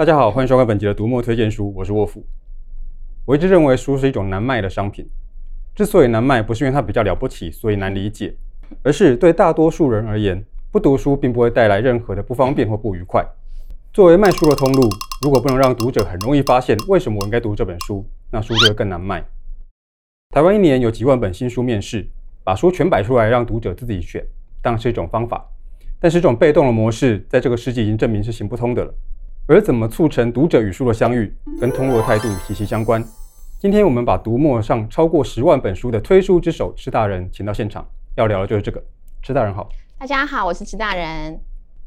大家好，欢迎收看本集的读墨推荐书，我是沃夫。我一直认为书是一种难卖的商品，之所以难卖，不是因为它比较了不起，所以难理解，而是对大多数人而言，不读书并不会带来任何的不方便或不愉快。作为卖书的通路，如果不能让读者很容易发现为什么我应该读这本书，那书就会更难卖。台湾一年有几万本新书面世，把书全摆出来让读者自己选，当然是一种方法，但是这种被动的模式，在这个世纪已经证明是行不通的了。而怎么促成读者与书的相遇，跟通路的态度息息相关。今天我们把读墨上超过十万本书的推书之手池大人请到现场，要聊的就是这个。池大人好，大家好，我是池大人。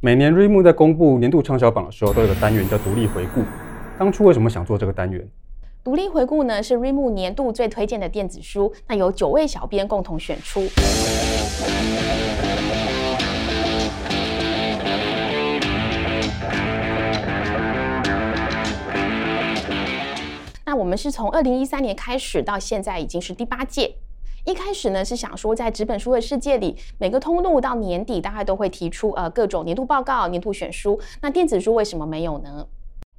每年瑞木在公布年度畅销榜的时候，都有个单元叫独立回顾。当初为什么想做这个单元？独立回顾呢，是瑞木年度最推荐的电子书，那由九位小编共同选出。我们是从二零一三年开始到现在已经是第八届。一开始呢是想说，在纸本书的世界里，每个通路到年底大概都会提出呃各种年度报告、年度选书。那电子书为什么没有呢？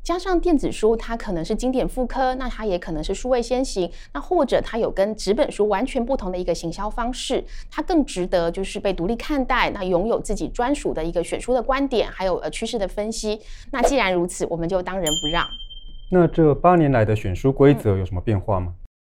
加上电子书它可能是经典复刻，那它也可能是数位先行，那或者它有跟纸本书完全不同的一个行销方式，它更值得就是被独立看待，那拥有自己专属的一个选书的观点，还有呃趋势的分析。那既然如此，我们就当仁不让。那这八年来的选书规则有什么变化吗？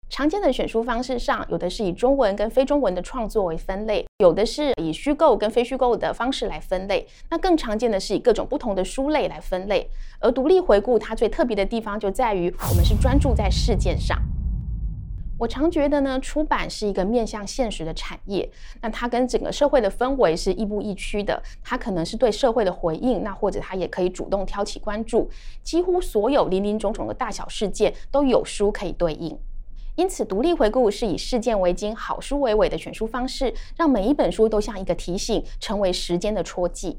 常见的选书方式上，有的是以中文跟非中文的创作为分类，有的是以虚构跟非虚构的方式来分类。那更常见的是以各种不同的书类来分类。而独立回顾它最特别的地方就在于，我们是专注在事件上。我常觉得呢，出版是一个面向现实的产业，那它跟整个社会的氛围是亦步亦趋的。它可能是对社会的回应，那或者它也可以主动挑起关注。几乎所有林林总总的大小事件都有书可以对应。因此，独立回顾是以事件为经、好书为尾的选书方式，让每一本书都像一个提醒，成为时间的戳记。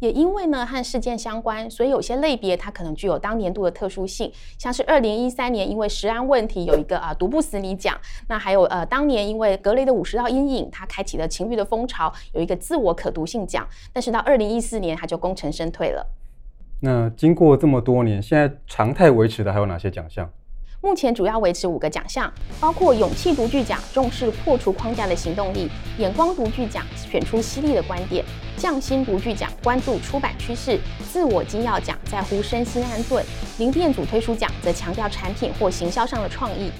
也因为呢和事件相关，所以有些类别它可能具有当年度的特殊性，像是二零一三年因为食安问题有一个啊读不死你奖，那还有呃当年因为格雷的五十道阴影，它开启了情欲的风潮，有一个自我可读性奖，但是到二零一四年它就功成身退了。那经过这么多年，现在常态维持的还有哪些奖项？目前主要维持五个奖项，包括勇气独具奖，重视破除框架的行动力；眼光独具奖，选出犀利的观点；匠心独具奖，关注出版趋势；自我精要奖，在乎身心安顿；零电阻推出奖，则强调产品或行销上的创意。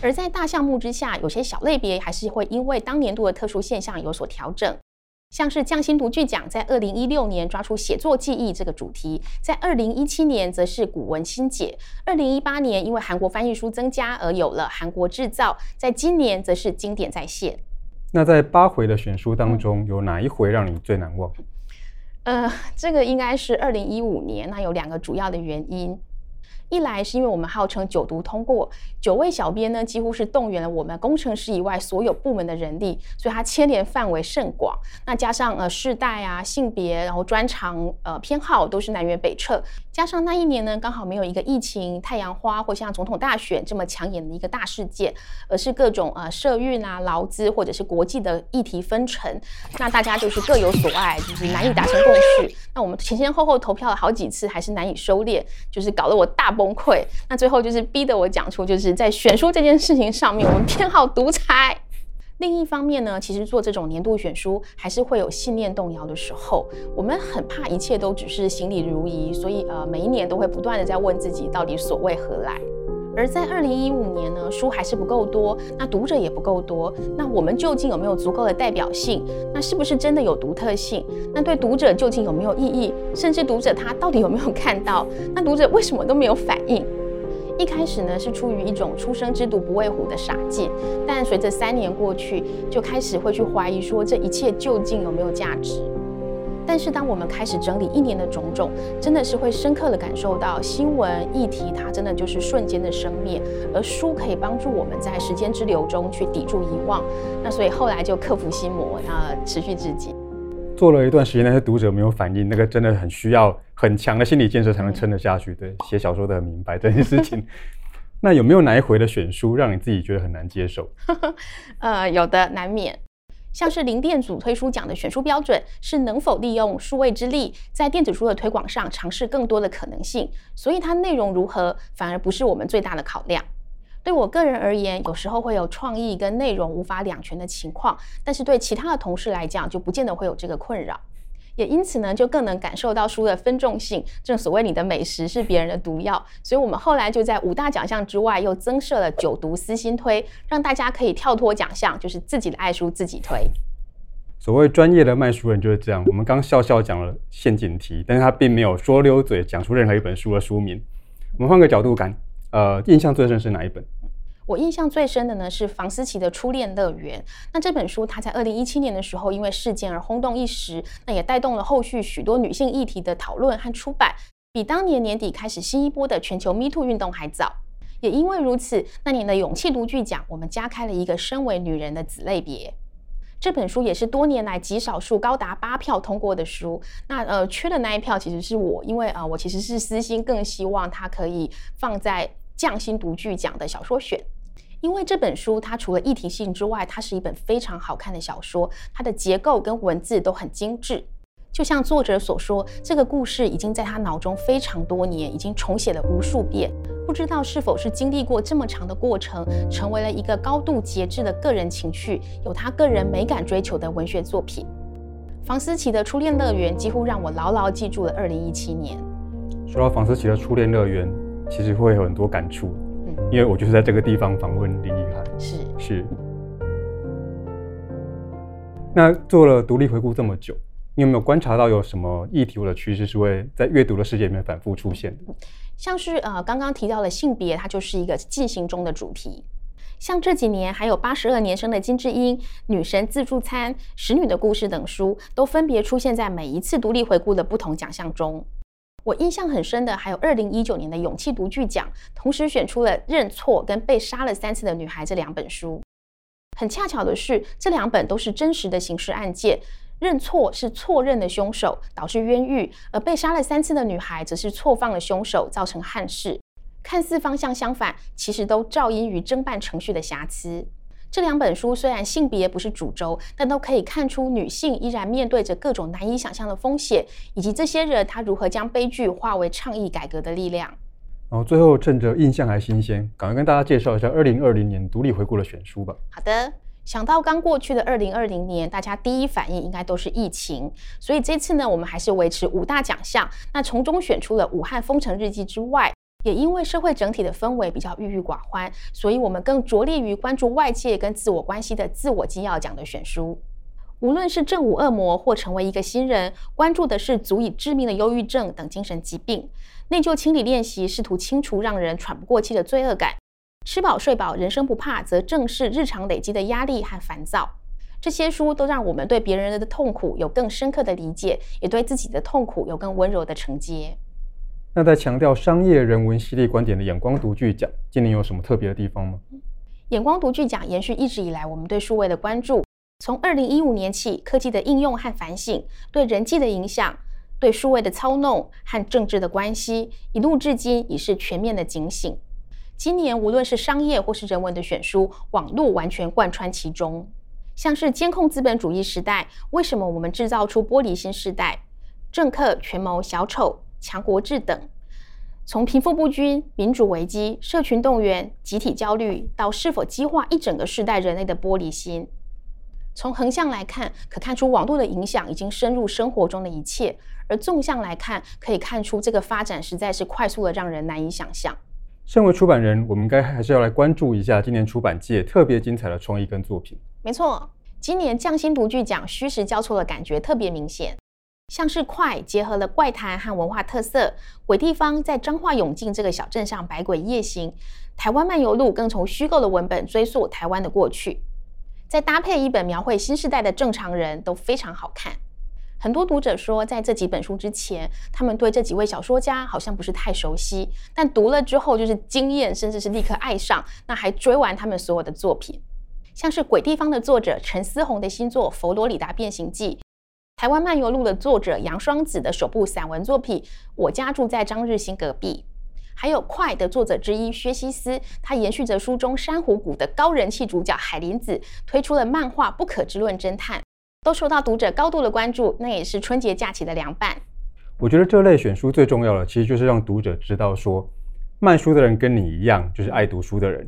而在大项目之下，有些小类别还是会因为当年度的特殊现象有所调整。像是匠心独具奖在二零一六年抓出写作记忆这个主题，在二零一七年则是古文新解，二零一八年因为韩国翻译书增加而有了韩国制造，在今年则是经典再现。那在八回的选书当中，有哪一回让你最难忘？呃，这个应该是二零一五年，那有两个主要的原因。一来是因为我们号称九读通过，九位小编呢几乎是动员了我们工程师以外所有部门的人力，所以它牵连范围甚广。那加上呃世代啊、性别，然后专长呃偏好都是南辕北辙。加上那一年呢，刚好没有一个疫情、太阳花或像总统大选这么抢眼的一个大事件，而是各种呃社运啊、劳资或者是国际的议题纷呈，那大家就是各有所爱，就是难以达成共识。那我们前前后后投票了好几次，还是难以收敛，就是搞得我大崩溃。那最后就是逼得我讲出，就是在选书这件事情上面，我们偏好独裁。另一方面呢，其实做这种年度选书还是会有信念动摇的时候。我们很怕一切都只是行礼如仪，所以呃，每一年都会不断的在问自己，到底所谓何来？而在二零一五年呢，书还是不够多，那读者也不够多，那我们究竟有没有足够的代表性？那是不是真的有独特性？那对读者究竟有没有意义？甚至读者他到底有没有 看到？那读者为什么都没有反应？一开始呢，是出于一种初生之犊不畏虎的傻劲，但随着三年过去，就开始会去怀疑说，这一切究竟有没有价值。但是当我们开始整理一年的种种，真的是会深刻的感受到新闻议题它真的就是瞬间的生灭，而书可以帮助我们在时间之流中去抵住遗忘。那所以后来就克服心魔，那持续至今。做了一段时间，那些读者没有反应，那个真的很需要很强的心理建设才能撑得下去。对，写小说的很明白这件事情。那有没有哪一回的选书让你自己觉得很难接受？呃，有的难免。像是零电阻推书奖的选书标准是能否利用数位之力，在电子书的推广上尝试更多的可能性，所以它内容如何反而不是我们最大的考量。对我个人而言，有时候会有创意跟内容无法两全的情况，但是对其他的同事来讲，就不见得会有这个困扰。也因此呢，就更能感受到书的分众性。正所谓你的美食是别人的毒药，所以我们后来就在五大奖项之外，又增设了九读私心推，让大家可以跳脱奖项，就是自己的爱书自己推。所谓专业的卖书人就是这样。我们刚笑笑讲了陷阱题，但是他并没有说溜嘴讲出任何一本书的书名。我们换个角度看，呃，印象最深是哪一本？我印象最深的呢是房思琪的《初恋乐园》。那这本书，它在二零一七年的时候因为事件而轰动一时，那也带动了后续许多女性议题的讨论和出版，比当年年底开始新一波的全球 Me Too 运动还早。也因为如此，那年的勇气读剧奖，我们加开了一个身为女人的子类别。这本书也是多年来极少数高达八票通过的书。那呃，缺的那一票其实是我，因为啊、呃，我其实是私心更希望它可以放在匠心读剧奖的小说选。因为这本书，它除了议题性之外，它是一本非常好看的小说，它的结构跟文字都很精致。就像作者所说，这个故事已经在他脑中非常多年，已经重写了无数遍。不知道是否是经历过这么长的过程，成为了一个高度节制的个人情绪、有他个人美感追求的文学作品。房思琪的《初恋乐园》几乎让我牢牢记住了2017年。说到房思琪的《初恋乐园》，其实会有很多感触。因为我就是在这个地方访问林奕涵，是是。那做了独立回顾这么久，你有没有观察到有什么议题或者趋势是会在阅读的世界里面反复出现的？像是呃刚刚提到的性别，它就是一个进行中的主题。像这几年还有八十二年生的金智英、女神自助餐、使女的故事等书，都分别出现在每一次独立回顾的不同奖项中。我印象很深的还有二零一九年的勇气读剧奖，同时选出了《认错》跟《被杀了三次的女孩》这两本书。很恰巧的是，这两本都是真实的刑事案件，《认错》是错认的凶手导致冤狱，而被杀了三次的女孩则是错放了凶手造成憾事。看似方向相反，其实都肇因于侦办程序的瑕疵。这两本书虽然性别不是主轴，但都可以看出女性依然面对着各种难以想象的风险，以及这些人他如何将悲剧化为倡议改革的力量。然后最后趁着印象还新鲜，赶快跟大家介绍一下二零二零年独立回顾的选书吧。好的，想到刚过去的二零二零年，大家第一反应应该都是疫情，所以这次呢，我们还是维持五大奖项，那从中选出了《武汉封城日记》之外。也因为社会整体的氛围比较郁郁寡欢，所以我们更着力于关注外界跟自我关系的自我纪要奖的选书。无论是正午恶魔或成为一个新人，关注的是足以致命的忧郁症等精神疾病。内疚清理练习试图清除让人喘不过气的罪恶感。吃饱睡饱，人生不怕，则正视日常累积的压力和烦躁。这些书都让我们对别人的痛苦有更深刻的理解，也对自己的痛苦有更温柔的承接。那在强调商业人文系列观点的眼光独具奖，今年有什么特别的地方吗？眼光独具奖延续一直以来我们对数位的关注，从二零一五年起，科技的应用和反省，对人际的影响，对数位的操弄和政治的关系，一路至今已是全面的警醒。今年无论是商业或是人文的选书，网络完全贯穿其中，像是监控资本主义时代，为什么我们制造出玻璃新世代？政客权谋小丑。强国志等，从贫富不均、民主危机、社群动员、集体焦虑，到是否激化一整个世代人类的玻璃心。从横向来看，可看出网络的影响已经深入生活中的一切；而纵向来看，可以看出这个发展实在是快速的，让人难以想象。身为出版人，我们应该还是要来关注一下今年出版界特别精彩的创意跟作品。没错，今年匠心独具奖虚实交错的感觉特别明显。像是快结合了怪谈和文化特色，鬼地方在彰化永靖这个小镇上百鬼夜行，台湾漫游录更从虚构的文本追溯台湾的过去，再搭配一本描绘新时代的正常人都非常好看。很多读者说，在这几本书之前，他们对这几位小说家好像不是太熟悉，但读了之后就是惊艳，甚至是立刻爱上，那还追完他们所有的作品。像是鬼地方的作者陈思宏的新作《佛罗里达变形记》。台湾漫游录的作者杨双子的首部散文作品《我家住在张日新隔壁》，还有《快》的作者之一薛西斯，他延续着书中珊瑚谷的高人气主角海林子，推出了漫画《不可知论侦探》，都受到读者高度的关注。那也是春节假期的良伴。我觉得这类选书最重要的，其实就是让读者知道说，卖书的人跟你一样，就是爱读书的人。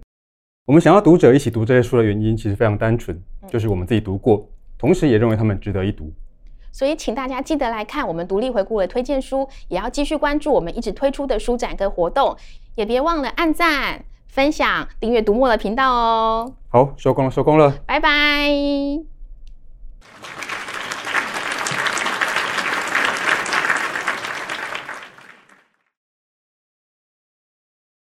我们想要读者一起读这些书的原因，其实非常单纯，就是我们自己读过，同时也认为他们值得一读。所以，请大家记得来看我们独立回顾的推荐书，也要继续关注我们一直推出的书展跟活动，也别忘了按赞、分享、订阅读墨的频道哦。好，收工了，收工了，拜拜。